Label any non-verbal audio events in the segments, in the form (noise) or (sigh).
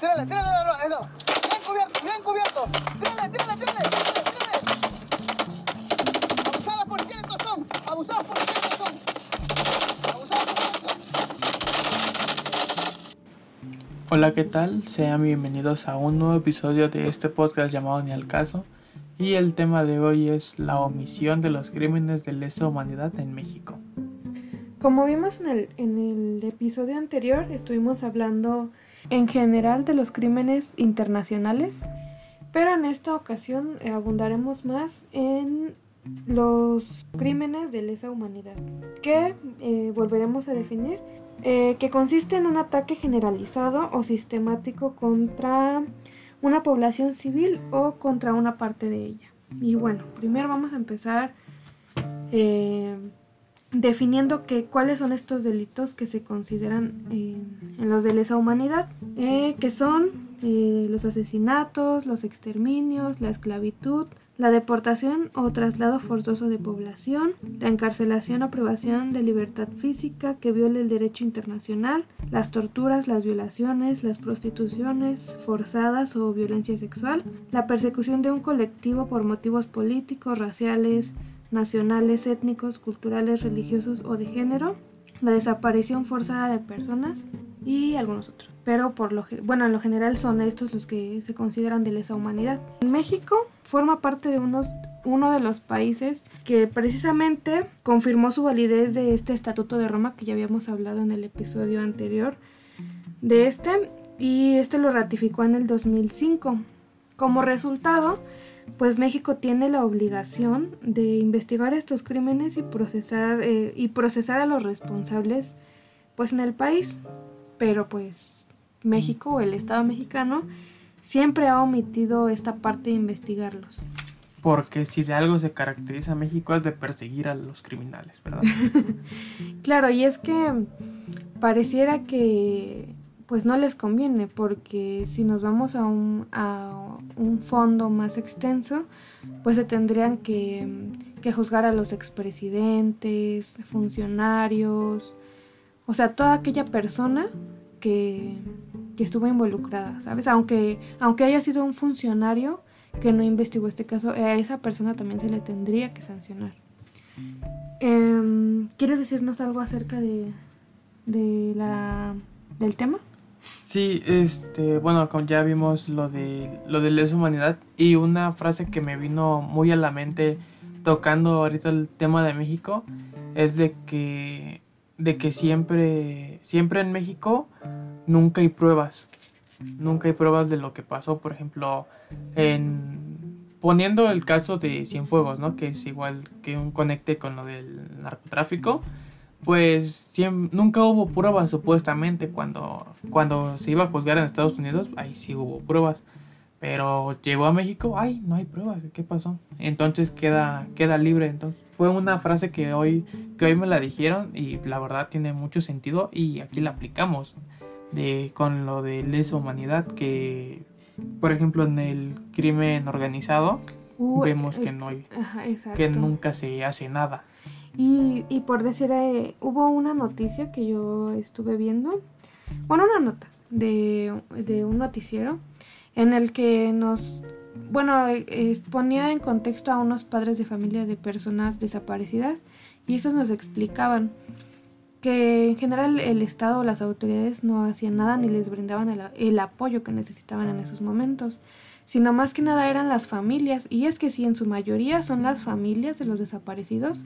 tírale, tírale eso. Bien cubierto, bien cubierto. Tírale, tírale, tírale, tírale, tírale. Abusadas por ciento son, abusadas por ciento son. Abusadas por ciento. Hola, ¿qué tal? Sean bienvenidos a un nuevo episodio de este podcast llamado Ni al caso. Y el tema de hoy es la omisión de los crímenes de lesa humanidad en México. Como vimos en el, en el episodio anterior, estuvimos hablando en general de los crímenes internacionales, pero en esta ocasión eh, abundaremos más en los crímenes de lesa humanidad, que eh, volveremos a definir, eh, que consiste en un ataque generalizado o sistemático contra una población civil o contra una parte de ella. Y bueno, primero vamos a empezar definiendo que, cuáles son estos delitos que se consideran eh, en los de lesa humanidad, eh, que son eh, los asesinatos, los exterminios, la esclavitud, la deportación o traslado forzoso de población, la encarcelación o privación de libertad física que viole el derecho internacional, las torturas, las violaciones, las prostituciones forzadas o violencia sexual, la persecución de un colectivo por motivos políticos, raciales, nacionales, étnicos, culturales, religiosos o de género, la desaparición forzada de personas y algunos otros. Pero por lo bueno, en lo general son estos los que se consideran de lesa humanidad. México forma parte de unos uno de los países que precisamente confirmó su validez de este Estatuto de Roma que ya habíamos hablado en el episodio anterior de este y este lo ratificó en el 2005. Como resultado, pues México tiene la obligación de investigar estos crímenes y procesar eh, y procesar a los responsables pues en el país pero pues México o el Estado mexicano siempre ha omitido esta parte de investigarlos Porque si de algo se caracteriza México es de perseguir a los criminales, ¿verdad? (laughs) claro y es que pareciera que pues no les conviene porque si nos vamos a un, a un fondo más extenso pues se tendrían que, que juzgar a los expresidentes, funcionarios, o sea, toda aquella persona que, que estuvo involucrada, ¿sabes? Aunque, aunque haya sido un funcionario que no investigó este caso, a esa persona también se le tendría que sancionar. Em, ¿Quieres decirnos algo acerca de, de la, del tema? Sí, este, bueno, como ya vimos lo de lo de lesa humanidad y una frase que me vino muy a la mente tocando ahorita el tema de México es de que de que siempre siempre en México nunca hay pruebas. Nunca hay pruebas de lo que pasó, por ejemplo, en poniendo el caso de Cienfuegos, ¿no? Que es igual que un conecte con lo del narcotráfico pues siem- nunca hubo pruebas supuestamente cuando, cuando se iba a juzgar en Estados Unidos, ahí sí hubo pruebas. Pero llegó a México, ay, no hay pruebas, ¿qué pasó? Entonces queda, queda libre. Entonces fue una frase que hoy, que hoy me la dijeron y la verdad tiene mucho sentido y aquí la aplicamos de, con lo de lesa humanidad que, por ejemplo, en el crimen organizado Uh, vemos que no hay, Ajá, que nunca se hace nada. Y, y por decir, eh, hubo una noticia que yo estuve viendo, bueno, una nota de, de un noticiero en el que nos, bueno, eh, ponía en contexto a unos padres de familia de personas desaparecidas y esos nos explicaban que en general el Estado o las autoridades no hacían nada ni les brindaban el, el apoyo que necesitaban en esos momentos, sino más que nada eran las familias, y es que sí, en su mayoría son las familias de los desaparecidos,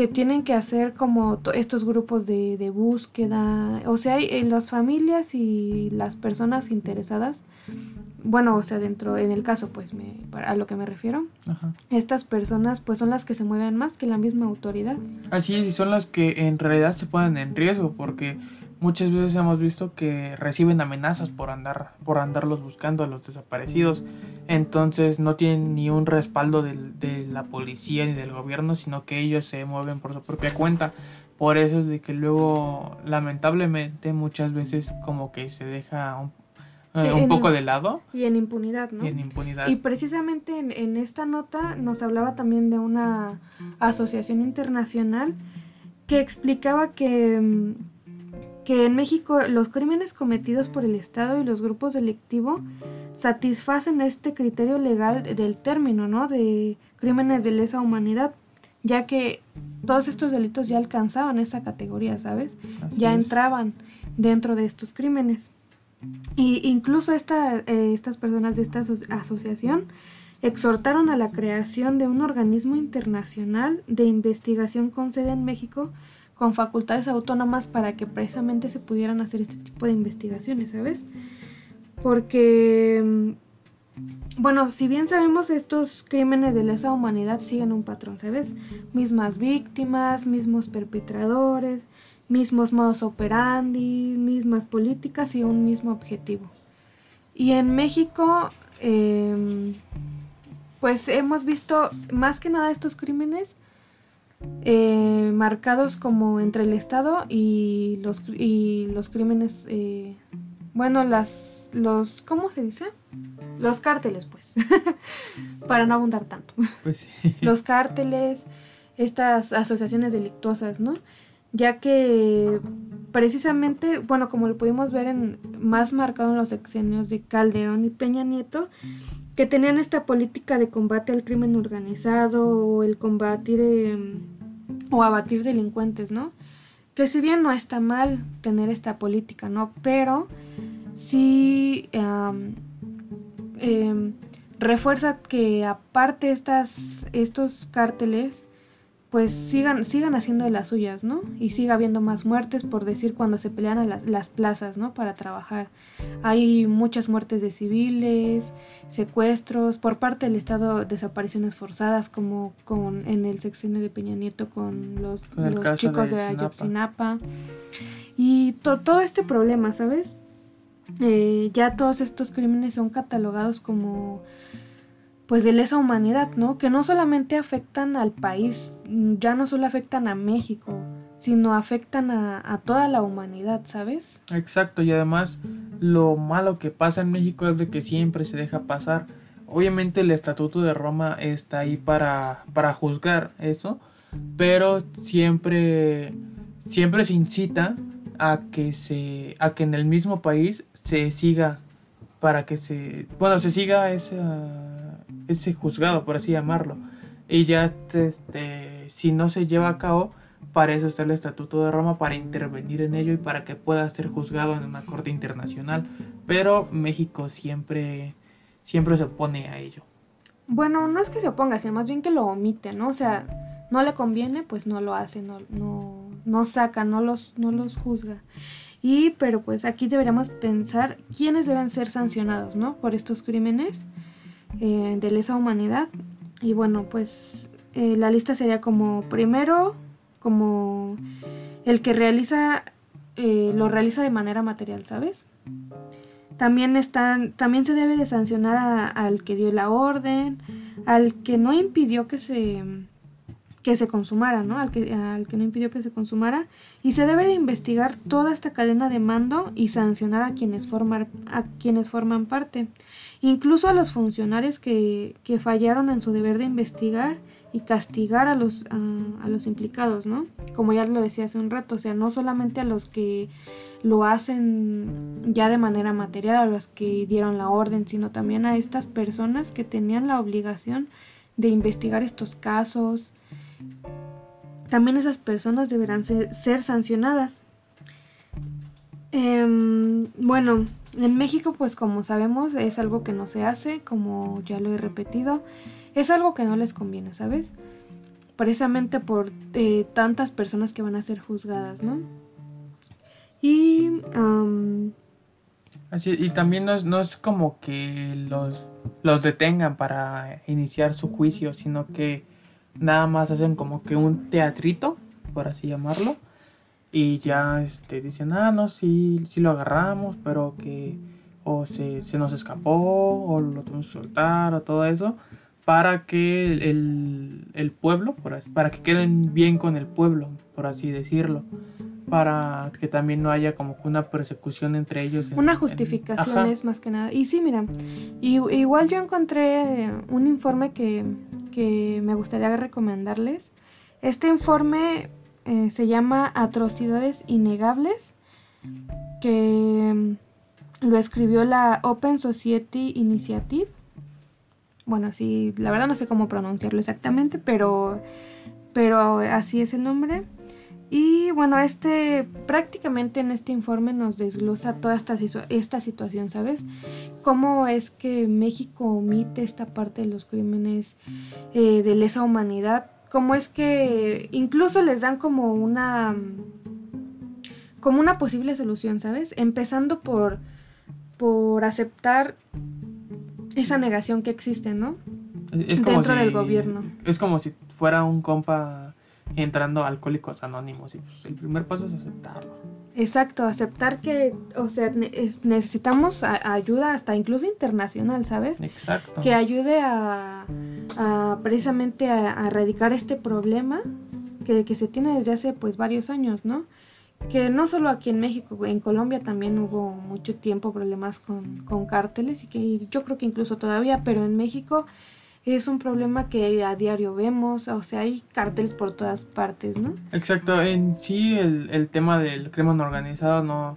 que tienen que hacer como to- estos grupos de, de búsqueda, o sea, eh, las familias y las personas interesadas, bueno, o sea, dentro, en el caso, pues, me, a lo que me refiero, Ajá. estas personas, pues, son las que se mueven más que la misma autoridad. Así es, y son las que en realidad se ponen en riesgo porque muchas veces hemos visto que reciben amenazas por andar por andarlos buscando a los desaparecidos. Entonces no tienen ni un respaldo de la policía ni del gobierno, sino que ellos se mueven por su propia cuenta. Por eso es de que luego, lamentablemente, muchas veces como que se deja un, eh, un poco de lado Y en impunidad, ¿no? y en impunidad. Y precisamente en, en esta nota nos hablaba también de una asociación internacional que explicaba que, mm, que en México los crímenes cometidos por el Estado y los grupos delictivos satisfacen este criterio legal del término, ¿no? De crímenes de lesa humanidad, ya que todos estos delitos ya alcanzaban esta categoría, ¿sabes? Así ya es. entraban dentro de estos crímenes. Y incluso esta, eh, estas personas de esta aso- asociación exhortaron a la creación de un organismo internacional de investigación con sede en México con facultades autónomas para que precisamente se pudieran hacer este tipo de investigaciones, ¿sabes? Porque, mm, bueno, si bien sabemos estos crímenes de lesa humanidad siguen un patrón, ¿sabes? Mismas víctimas, mismos perpetradores, mismos modos operandi, mismas políticas y un mismo objetivo. Y en México, em, pues hemos visto más que nada estos crímenes eh, marcados como entre el Estado y los, y los crímenes, eh, bueno, las, los, ¿cómo se dice? Los cárteles, pues, (laughs) para no abundar tanto Pues sí. (laughs) los cárteles, estas asociaciones delictuosas, ¿no? Ya que precisamente, bueno, como lo pudimos ver en más marcado en los sexenios de Calderón y Peña Nieto, que tenían esta política de combate al crimen organizado o el combatir eh, o abatir delincuentes, ¿no? Que si bien no está mal tener esta política, ¿no? Pero sí em, refuerza que aparte estas, estos cárteles pues sigan, sigan haciendo de las suyas, ¿no? Y siga habiendo más muertes, por decir, cuando se pelean a las, las plazas, ¿no? Para trabajar. Hay muchas muertes de civiles, secuestros, por parte del Estado, desapariciones forzadas, como con en el sexenio de Peña Nieto con los, Con los chicos de de, Ayotzinapa. Ayotzinapa. Y to- todo este problema, ¿sabes? Eh, ya todos estos crímenes son catalogados como pues de lesa humanidad, ¿no? Que no solamente afectan al país, mm, ya no solo afectan a México, sino afectan a, a toda la humanidad, ¿sabes? Exacto, y además lo malo que pasa en México es de que siempre se deja pasar. Obviamente el Estatuto de Roma está ahí para, para juzgar eso, pero siempre, siempre se incita a que se, a que en el mismo país se siga para que se, bueno, se siga esa, ese juzgado, por así llamarlo. Y ya, este, si no se lleva a cabo, para eso está el Estatuto de Roma, para intervenir en ello y para que pueda ser juzgado en una corte internacional. Pero México siempre, siempre se opone a ello. Bueno, no es que se oponga, sino más bien que lo omite, ¿no? O sea, no le conviene, pues no lo hace, no, no, no saca, no los, no los juzga. Y, pero pues aquí deberíamos pensar quiénes deben ser sancionados, ¿no? Por estos crímenes eh, de lesa humanidad. Y bueno, pues eh, la lista sería como primero, como el que realiza, eh, lo realiza de manera material, ¿sabes? También están, también se debe de sancionar a- al que dio la orden, al que no impidió que se que se consumara, ¿no? Al que, al que no impidió que se consumara. Y se debe de investigar toda esta cadena de mando y sancionar a quienes, formar, a quienes forman parte. Incluso a los funcionarios que, que fallaron en su deber de investigar y castigar a los, a, los implicados, ¿no? Como ya lo decía hace un rato, o sea, no solamente a los que lo hacen ya de manera material, a los que dieron la orden, sino también a estas personas que tenían la obligación de investigar estos casos. También esas personas deberán ser, ser sancionadas. Em, bueno, en México, pues como sabemos, es algo que no se hace, como ya lo he repetido, es algo que no les conviene, ¿sabes? Precisamente por eh, tantas personas que van a ser juzgadas, ¿no? Y am, Así, y también no es, no es como que los, los detengan para iniciar su juicio, sino que nada más hacen como que un teatrito, por así llamarlo, y ya este, dicen, ah, no, sí, sí lo agarramos, pero que o se, se nos escapó, o lo tuvimos que soltar, o todo eso, para que el, el, pueblo, por así- para que queden bien con el pueblo, por así decirlo. Para que también no haya como una persecución entre ellos. en- una justificación es más que nada. Y sí, mira, y, igual yo encontré un informe que, que me gustaría recomendarles. Este informe eh, se llama Atrocidades Innegables que mm, lo escribió la Open Society Initiative. Bueno, sí, la verdad no sé cómo pronunciarlo exactamente, pero, pero así es el nombre. Y bueno, este prácticamente en este informe nos desglosa toda esta, esta situación, ¿sabes? Cómo es que México omite esta parte de los crímenes eh, de lesa humanidad. Cómo es que incluso les dan como una como una posible solución, ¿sabes? Empezando por por aceptar esa negación que existe, ¿no? Es es como Dentro si- del gobierno. Es como si fuera un compa entrando a Alcohólicos Anónimos y pues el primer paso es aceptarlo. Exacto, aceptar que, o sea, ne- es- necesitamos ayuda hasta incluso internacional, ¿sabes? Exacto. Que ayude a, precisamente a, a erradicar este problema que, que se tiene desde hace pues varios años, ¿no? Que no solo aquí en México, en Colombia también hubo mucho tiempo problemas con, con cárteles y que yo creo que incluso todavía, pero en México es un problema que a diario vemos, o sea, hay cárteles por todas partes, ¿no? Exacto, en sí el, el tema del crimen organizado no,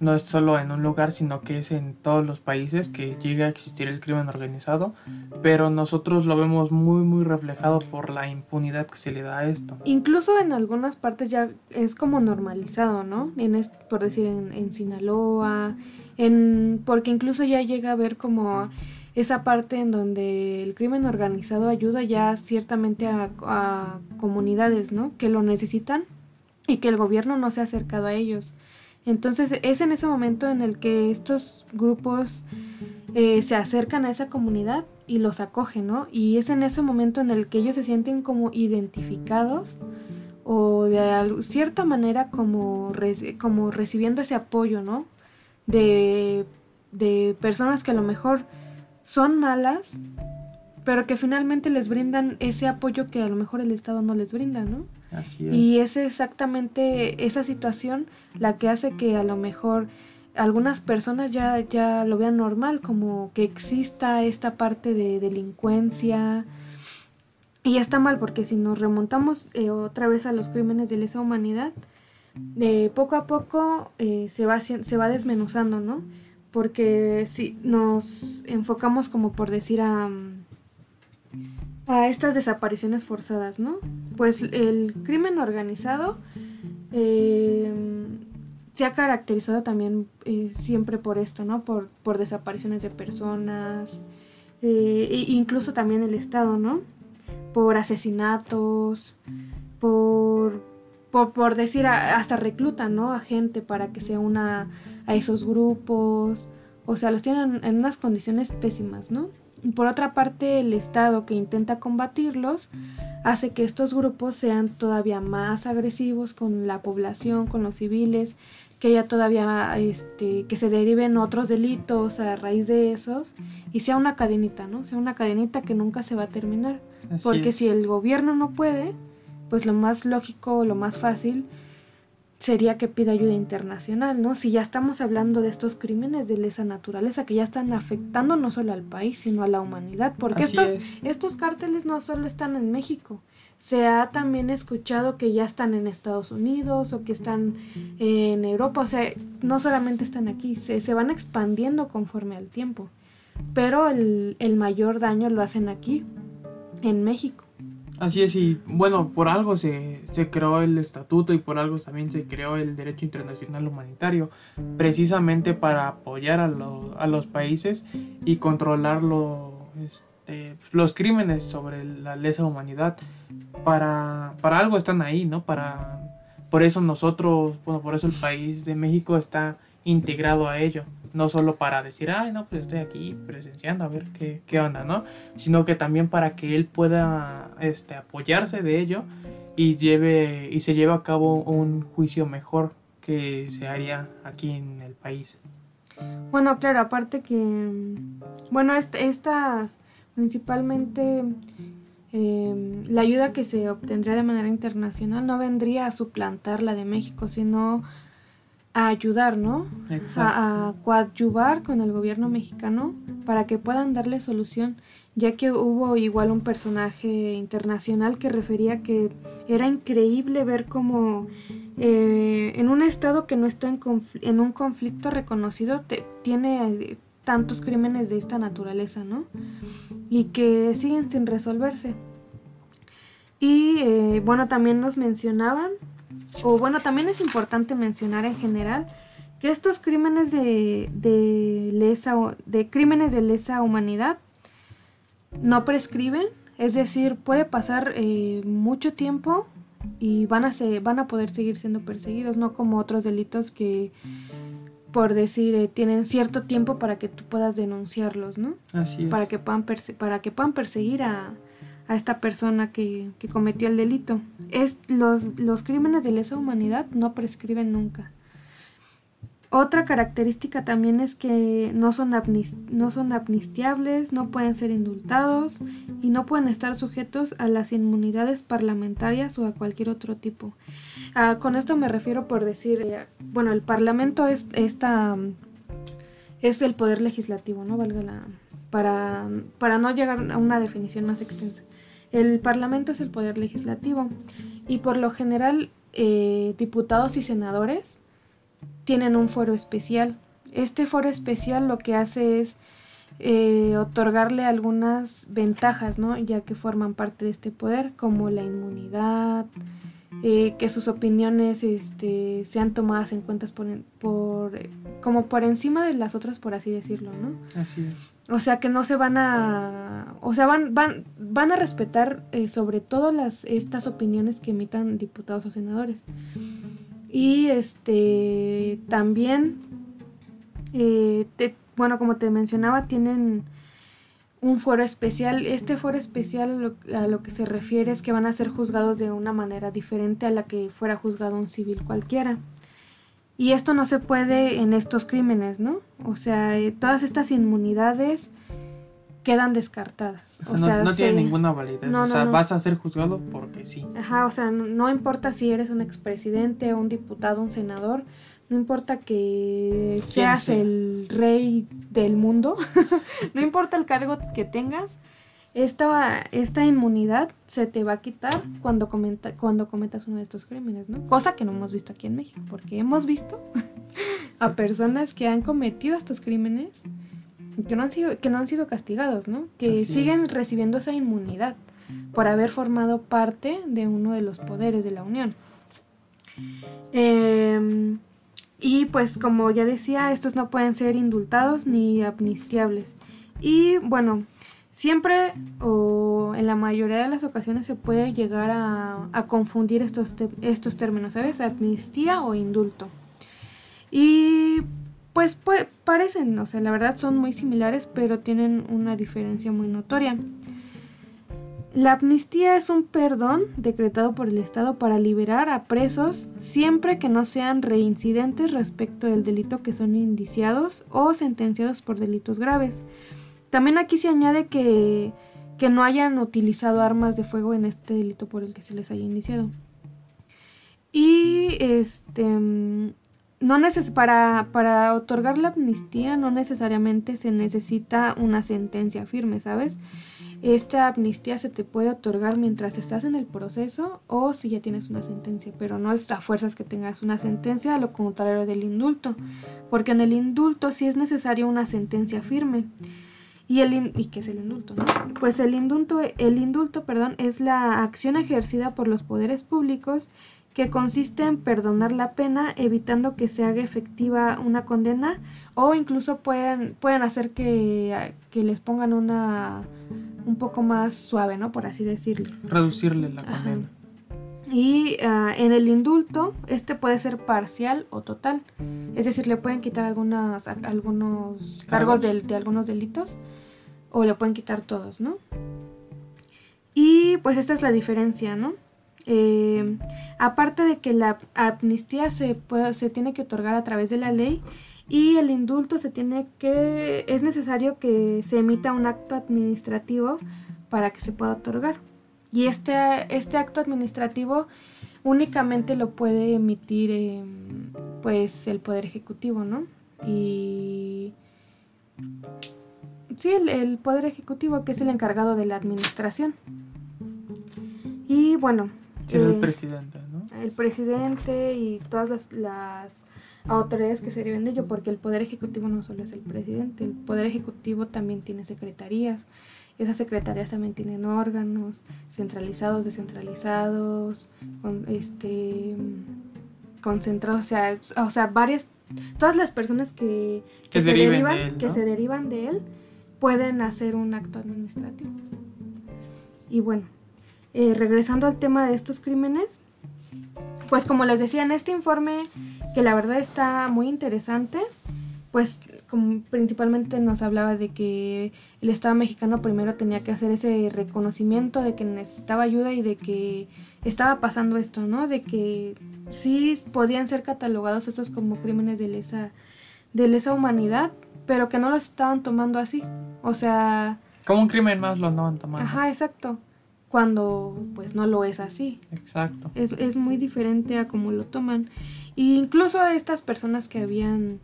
no es solo en un lugar, sino que es en todos los países que llega a existir el crimen organizado, pero nosotros lo vemos muy muy reflejado por la impunidad que se le da a esto. Incluso en algunas partes ya es como normalizado, ¿no? En es- por decir en, en Sinaloa, en, porque incluso ya llega a ver como esa parte en donde el crimen organizado ayuda ya ciertamente a, a comunidades, ¿no? Que lo necesitan y que el gobierno no se ha acercado a ellos. Entonces es en ese momento en el que estos grupos eh, se acercan a esa comunidad y los acogen, ¿no? Y es en ese momento en el que ellos se sienten como identificados o de cierta manera como, reci- como recibiendo ese apoyo, ¿no? De personas que a lo mejor son malas, pero que finalmente les brindan ese apoyo que a lo mejor el Estado no les brinda, ¿no? Así es. Y es exactamente esa situación la que hace que a lo mejor algunas personas ya, ya lo vean normal, como que exista esta parte de delincuencia. Y está mal porque si nos remontamos eh, otra vez a los crímenes de lesa humanidad, eh, poco a poco eh, se, va, se va desmenuzando, ¿no? Porque si nos enfocamos como por decir a, a estas desapariciones forzadas, ¿no? Pues el crimen organizado eh, se ha caracterizado también eh, siempre por esto, ¿no? Por, desapariciones de personas, eh, e incluso también el Estado, ¿no? Por asesinatos, por, por, decir, hasta reclutan, ¿no? A gente para que se una a esos grupos, o sea, los tienen en unas condiciones pésimas, ¿no? Por otra parte, el Estado que intenta combatirlos hace que estos grupos sean todavía más agresivos con la población, con los civiles, que haya todavía este, que se deriven otros delitos a raíz de esos y sea una cadenita, ¿no? Sea una cadenita que nunca se va a terminar. Así Porque es. si el gobierno no puede, pues lo más lógico, lo más fácil sería que pida ayuda internacional, ¿no? Si ya estamos hablando de estos crímenes de lesa naturaleza que ya están afectando no solo al país, sino a la humanidad, porque Así estos es. estos cárteles no solo están en México, se ha también escuchado que ya están en Estados Unidos o que están en Europa, o sea, no solamente están aquí, se, se van expandiendo conforme al tiempo, pero el, el mayor daño lo hacen aquí, en México. Así es, y bueno, por algo se, se creó el estatuto y por algo también se creó el derecho internacional humanitario, precisamente para apoyar a, a los países y controlar lo- este, los crímenes sobre la lesa humanidad. Para, para algo están ahí, ¿no? Para, por eso nosotros, bueno, por eso el país de México está integrado a ello. No solo para decir, ay, no, pues estoy aquí presenciando a ver qué, qué onda, ¿no? sino que también para que él pueda este, apoyarse de ello y lleve y se lleve a cabo un juicio mejor que se haría aquí en el país. Bueno, claro, aparte que, bueno, est- estas, principalmente eh, la ayuda que se obtendría de manera internacional no vendría a suplantar la de México, sino a ayudar, ¿no? A, a coadyuvar con el gobierno mexicano para que puedan darle solución, ya que hubo igual un personaje internacional que refería que era increíble ver cómo eh, en un estado que no está en, en un conflicto reconocido te- tiene eh, tantos crímenes de esta naturaleza, ¿no? Y que siguen sin resolverse. Y eh, bueno, también nos mencionaban, o bueno, también es importante mencionar en general que estos crímenes de, de lesa de crímenes de lesa humanidad no prescriben, es decir, puede pasar eh, mucho tiempo y van a, se, van a poder seguir siendo perseguidos, no como otros delitos que, por decir, eh, tienen cierto tiempo para que tú puedas denunciarlos, ¿no? Así es. Para que puedan, perse- para que puedan perseguir a, a esta persona que, que cometió el delito. Es, los, los crímenes de lesa humanidad no prescriben nunca. Otra característica también es que no son, no son amnistiables, no pueden ser indultados y no pueden estar sujetos a las inmunidades parlamentarias o a cualquier otro tipo. Ah, con esto me refiero por decir, eh, bueno, el Parlamento es esta es el poder legislativo, ¿no? Valga la para para no llegar a una definición más extensa. El Parlamento es el poder legislativo y por lo general eh, diputados y senadores tienen un foro especial. Este foro especial lo que hace es eh, otorgarle algunas ventajas, ¿no? Ya que forman parte de este poder, como la inmunidad, eh, que sus opiniones este, sean tomadas en cuenta por, por, como por encima de las otras, por así decirlo, ¿no? Así es. O sea que no se van a, o sea van van van a respetar eh, sobre todo las estas opiniones que emitan diputados o senadores. Y este también eh, te- bueno como te mencionaba tienen un foro especial. Este foro especial a lo, a lo que se refiere es que van a ser juzgados de una manera diferente a la que fuera juzgado un civil cualquiera. Y esto no se puede en estos crímenes, ¿no? O sea, eh, todas estas inmunidades quedan descartadas. O no sea, no tiene ninguna validez. No, o sea, no. vas a ser juzgado porque sí. Ajá, o sea, no, importa si eres un expresidente, un diputado, un senador, no importa que seas sea. el rey del mundo, (laughs) no importa el cargo que tengas, esta, esta inmunidad se te va a quitar cuando, comenta, cuando cometas uno de estos crímenes, ¿no? Cosa que no hemos visto aquí en México, porque hemos visto (laughs) a personas que han cometido estos crímenes que no han sido, que no han sido castigados, ¿no? Que Así siguen es. recibiendo esa inmunidad por haber formado parte de uno de los poderes de la Unión. Em, y pues como ya decía, estos no pueden ser indultados ni amnistiables. Y bueno, siempre o en la mayoría de las ocasiones se puede llegar a, a confundir estos, estos términos, ¿sabes? Amnistía o indulto. Y pues, pues parecen, o sea, la verdad son muy similares, pero tienen una diferencia muy notoria. La amnistía es un perdón decretado por el Estado para liberar a presos siempre que no sean reincidentes respecto del delito que son indiciados o sentenciados por delitos graves. También aquí se añade que, que no hayan utilizado armas de fuego en este delito por el que se les haya indiciado. Y este no neces para, para otorgar la amnistía no necesariamente se necesita una sentencia firme, ¿sabes? Esta amnistía se te puede otorgar mientras estás en el proceso o si ya tienes una sentencia, pero no es a fuerzas que tengas una sentencia, a lo contrario del indulto, porque en el indulto sí es necesaria una sentencia firme. Y, el ¿Y qué es el indulto? no? Pues el indulto, el indulto perdón, es la acción ejercida por los poderes públicos que consiste en perdonar la pena evitando que se haga efectiva una condena o incluso pueden, pueden hacer que, que les pongan una un poco más suave, ¿no? Por así decirlo. Reducirle la Ajá. condena. Y ah, en el indulto, este puede ser parcial o total. Es decir, le pueden quitar algunas, a- algunos cargos del- de, algunos delitos o le pueden quitar todos, ¿no? Y pues esta es la diferencia, ¿no? Eh, aparte de que la amnistía se, se tiene que otorgar a través de la ley y el indulto se tiene que es necesario que se emita un acto administrativo para que se pueda otorgar. Y este, este acto administrativo únicamente lo puede emitir eh, pues el Poder Ejecutivo, ¿no? Y sí, el Poder Ejecutivo que es el encargado de la administración. Y bueno, Sí, el presidente, ¿no? el presidente y todas las, las autoridades que se deriven de ello, porque el Poder Ejecutivo no solo es el presidente, el Poder Ejecutivo también tiene secretarías. Esas secretarías también tienen órganos centralizados, descentralizados, con, este, concentrados, o sea, o sea, varias, todas las personas que, Que se deriven derivan, de él, que se derivan de él pueden hacer un acto administrativo. Y bueno, eh, regresando al tema de estos crímenes, pues como les decía en este informe, que la verdad está muy interesante, pues como principalmente nos hablaba de que el Estado mexicano primero tenía que hacer ese reconocimiento de que necesitaba ayuda y de que estaba pasando esto, ¿no? De que sí podían ser catalogados estos como crímenes de lesa, de lesa humanidad, pero que no los estaban tomando así. O sea, Como un crimen más lo andaban tomando. ajá, exacto. Cuando pues no lo es así. Exacto. Es, es muy diferente a cómo lo toman. E incluso estas personas que habían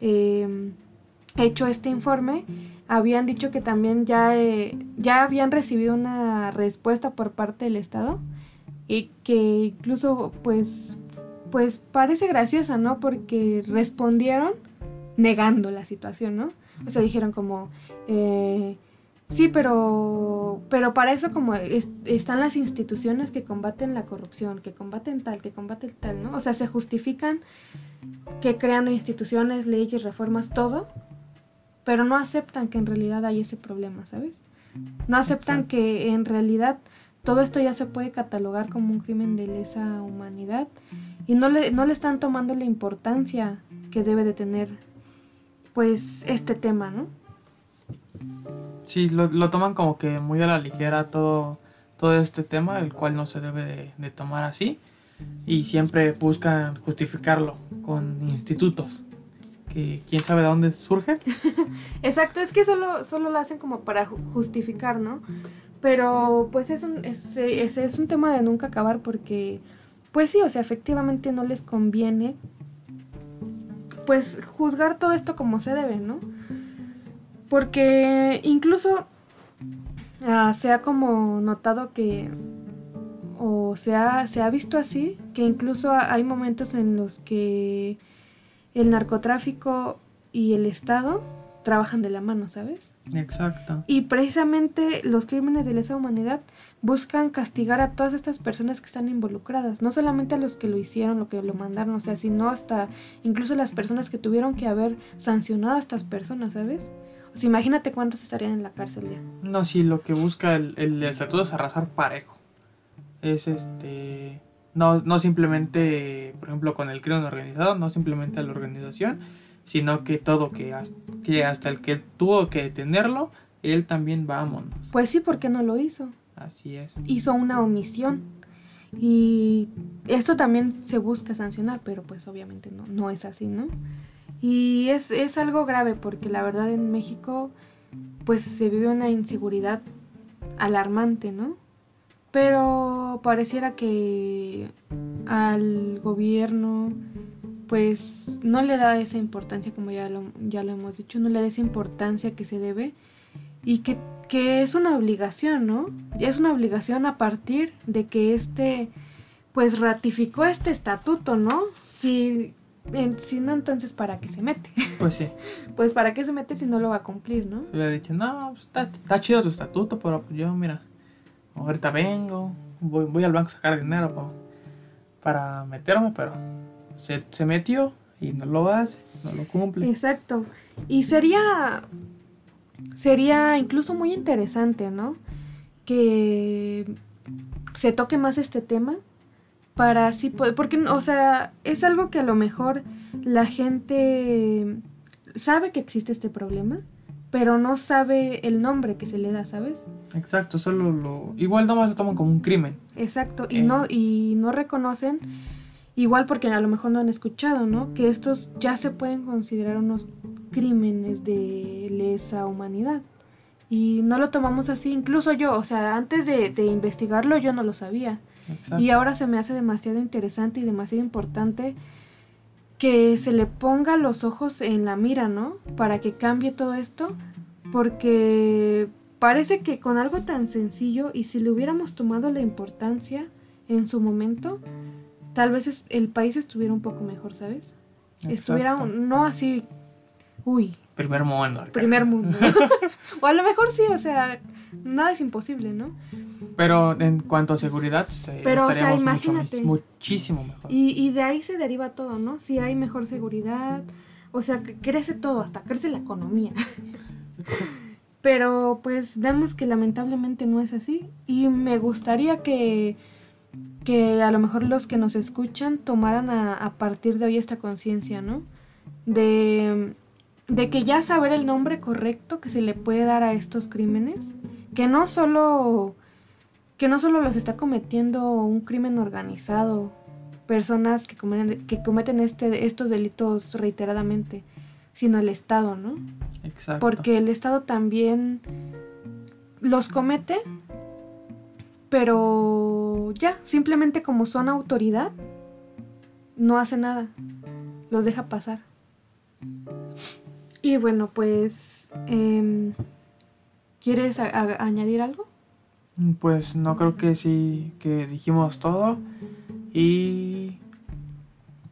eh, hecho este informe habían dicho que también ya, eh, ya habían recibido una respuesta por parte del Estado y que incluso pues, pues parece graciosa, ¿no? Porque respondieron negando la situación, ¿no? O sea, dijeron como, eh, sí, pero, pero para eso como es- están las instituciones que combaten la corrupción, que combaten tal, que combaten tal, ¿no? O sea, se justifican que creando instituciones, leyes, reformas, todo, pero no aceptan que en realidad hay ese problema, ¿sabes? No aceptan que en realidad todo esto ya se puede catalogar como un crimen de lesa humanidad y no le, no le están tomando la importancia que debe de tener pues este tema, ¿no? Sí, lo, toman como que muy a la ligera todo, todo este tema, el cual no se debe de, tomar así. Y siempre buscan justificarlo con institutos, que quién sabe de dónde surgen. (laughs) Exacto, es que solo, solo lo hacen como para ju- justificar, ¿no? Pero pues es un, es, es, es un tema de nunca acabar porque, pues sí, o sea, efectivamente no les conviene, pues juzgar todo esto como se debe, ¿no? Porque incluso ah, se ha como notado que, o se ha, se ha visto así, que incluso ha- hay momentos en los que el narcotráfico y el Estado trabajan de la mano, ¿sabes? Exacto. Y precisamente los crímenes de lesa humanidad buscan castigar a todas estas personas que están involucradas, no solamente a los que lo hicieron, lo que lo mandaron, o sea, sino hasta incluso las personas que tuvieron que haber sancionado a estas personas, ¿sabes? O sea, imagínate cuántos estarían en la cárcel ya. No, sí, lo que busca el, el estatuto es arrasar parejo. Es este. No, no simplemente, por ejemplo, con el crimen organizado, no simplemente a la organización, sino que todo, que, has- que hasta el que tuvo que detenerlo, él también vámonos. Pues sí, ¿por qué no lo hizo? Así es. Hizo una omisión. Y esto también se busca sancionar, pero pues obviamente no, no es así, ¿no? Y es, es algo grave porque la verdad en México pues se vive una inseguridad alarmante, ¿no? Pero pareciera que al gobierno pues no le da esa importancia como ya lo, ya lo hemos dicho, no le da esa importancia que se debe y que, que es una obligación, ¿no? Es una obligación a partir de que este pues ratificó este estatuto, ¿no? Si, si no, entonces ¿para qué se mete? (laughs) Pues sí. Pues ¿para qué se mete si no lo va a cumplir, ¿no? Se hubiera dicho, no, pues, está, está chido tu estatuto, pero pues yo, mira, ahorita vengo, voy, voy al banco a sacar dinero pa- para meterme, pero se, se metió y no lo hace, no lo cumple. Exacto. Y sería sería incluso muy interesante, ¿no? Que se toque más este tema para así poder, porque, o sea, es algo que a lo mejor la gente sabe que existe este problema, pero no sabe el nombre que se le da, ¿sabes? Exacto, solo lo... Igual nomás lo toman como un crimen. Exacto, y Eh. no, y no reconocen, igual porque a lo mejor no han escuchado, ¿no? Que estos ya se pueden considerar unos crímenes de lesa humanidad. Y no lo tomamos así, incluso yo, o sea, antes de, de investigarlo yo no lo sabía. Exacto. Y ahora se me hace demasiado interesante y demasiado importante que se le ponga los ojos en la mira, ¿no? Para que cambie todo esto, porque parece que con algo tan sencillo y si le hubiéramos tomado la importancia en su momento, tal vez el país estuviera un poco mejor, ¿sabes? Estuviera Exacto. no así, uy, Primer mundo. acá. primer mundo. (laughs) o a lo mejor sí, o sea, nada es imposible, ¿no? Pero en cuanto a seguridad, se- Pero, o sea, mucho imagínate. mis- muchísimo mejor. Y, y de ahí se deriva todo, ¿no? Si hay mejor seguridad, o sea, que crece todo, hasta crece la economía. (laughs) Pero pues vemos que lamentablemente no es así y me gustaría que, que a lo mejor los que nos escuchan tomaran a, a partir de hoy esta conciencia, ¿no? De, de que ya saber el nombre correcto que se le puede dar a estos crímenes, que no solo que no solo los está cometiendo un crimen organizado, personas que cometen, que cometen este, estos delitos reiteradamente, sino el Estado, ¿no? Exacto. Porque el Estado también los comete, pero ya, simplemente como son autoridad, no hace nada, los deja pasar. Y bueno, pues, em, ¿quieres añadir algo? Pues no creo que sí, que dijimos todo. Y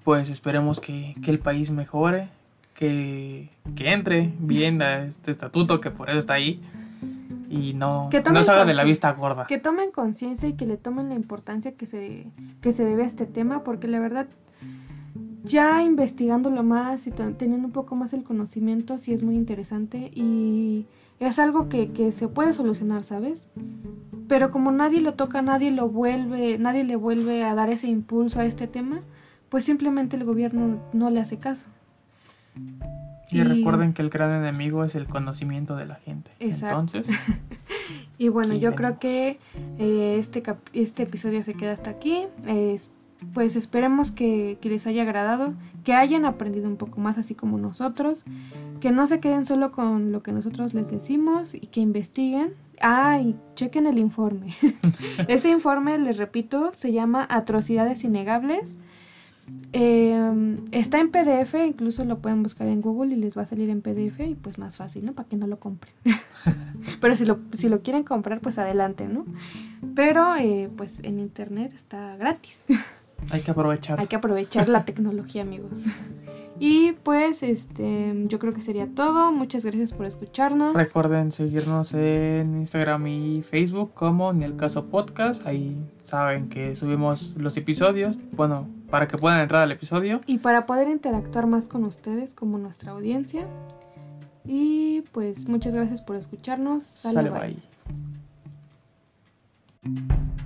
pues esperemos que, que el país mejore, que, que entre bien a este estatuto que por eso está ahí. Y no, Que no se haga de la vista gorda. que tomen conciencia y que le tomen la importancia que se, que se debe a este tema, porque la verdad, ya investigándolo más y teniendo un poco más el conocimiento, sí es muy interesante y es algo que, que se puede solucionar, ¿sabes? Pero como nadie lo toca, nadie lo vuelve, nadie le vuelve a dar ese impulso a este tema, pues simplemente el gobierno no le hace caso. Y recuerden que el gran enemigo es el conocimiento de la gente. Exacto. Entonces, (laughs) Y bueno, yo venimos. creo que eh, este, este episodio se queda hasta aquí. Es- pues esperemos que, les haya agradado, que hayan aprendido un poco más así como nosotros, que no se queden solo con lo que nosotros les decimos y que investiguen. Ah, y chequen el informe. (laughs) Ese informe, les repito, se llama Atrocidades Innegables. Eh, está en PDF, incluso lo pueden buscar en Google y les va a salir en PDF y pues más fácil, ¿no? Para que no lo compren. (laughs) Pero si lo, si lo quieren comprar, pues adelante, ¿no? Pero eh, pues en internet está gratis. (laughs) hay que aprovechar. Hay que aprovechar la tecnología, amigos. (laughs) Y pues este, yo creo que sería todo. Muchas gracias por escucharnos. Recuerden seguirnos en Instagram y Facebook como Ni el Caso Podcast. Ahí saben que subimos los episodios. Bueno, para que puedan entrar al episodio. Y para poder interactuar más con ustedes como nuestra audiencia. Y pues muchas gracias por escucharnos. Sale, Sale bye. bye.